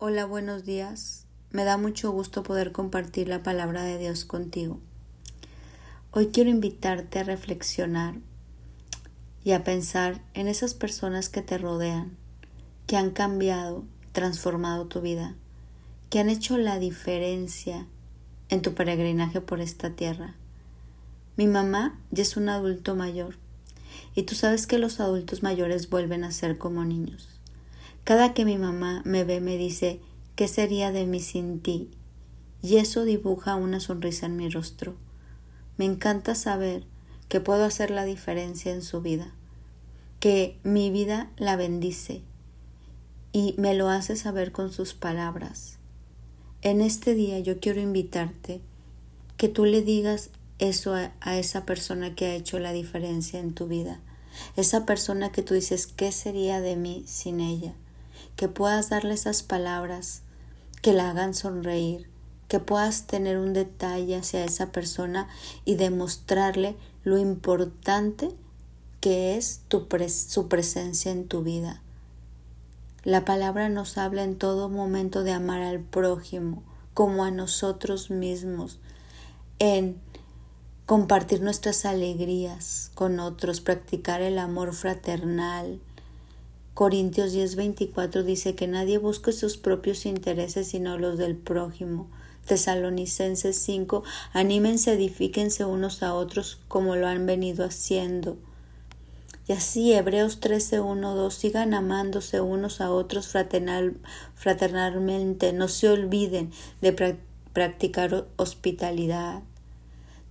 Hola, buenos días. Me da mucho gusto poder compartir la palabra de Dios contigo. Hoy quiero invitarte a reflexionar y a pensar en esas personas que te rodean, que han cambiado, transformado tu vida, que han hecho la diferencia en tu peregrinaje por esta tierra. Mi mamá ya es un adulto mayor y tú sabes que los adultos mayores vuelven a ser como niños. Cada que mi mamá me ve me dice, ¿qué sería de mí sin ti? Y eso dibuja una sonrisa en mi rostro. Me encanta saber que puedo hacer la diferencia en su vida, que mi vida la bendice y me lo hace saber con sus palabras. En este día yo quiero invitarte que tú le digas eso a, a, esa persona que ha hecho la diferencia en tu vida, esa persona que tú dices, ¿qué sería de mí sin ella? Que puedas darle esas palabras que la hagan sonreír, que puedas tener un detalle hacia esa persona y demostrarle lo importante que es tu su presencia en tu vida. La palabra nos habla en todo momento de amar al prójimo como a nosotros mismos, en compartir nuestras alegrías con otros, practicar el amor fraternal, Corintios 10:24 dice que nadie busque sus propios intereses sino los del prójimo. Tesalonicenses 5, anímense, edifíquense unos a otros como lo han venido haciendo. Y así Hebreos 13, 1, 2, sigan amándose unos a otros fraternal, fraternalmente, no se olviden de practicar hospitalidad.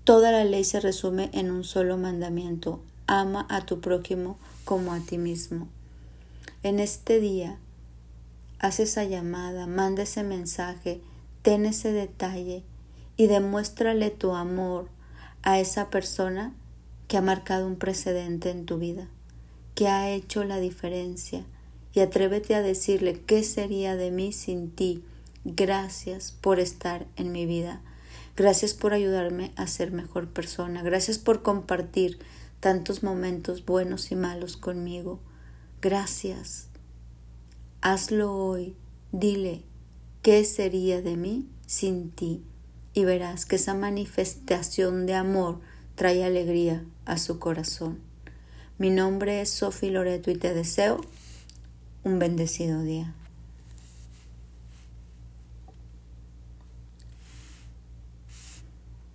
Toda la ley se resume en un solo mandamiento, ama a tu prójimo como a ti mismo en este día, haz esa llamada, manda ese mensaje, ten ese detalle y demuéstrale tu amor a esa persona que ha marcado un precedente en tu vida, que ha hecho la diferencia y atrévete a decirle qué sería de mí sin ti. Gracias por estar en mi vida. Gracias por ayudarme a ser mejor persona. Gracias por compartir tantos momentos buenos y malos conmigo. Gracias. Hazlo hoy. Dile, ¿qué sería de mí sin ti? Y verás que esa manifestación de amor trae alegría a su corazón. Mi nombre es Sofi Loreto y te deseo un bendecido día.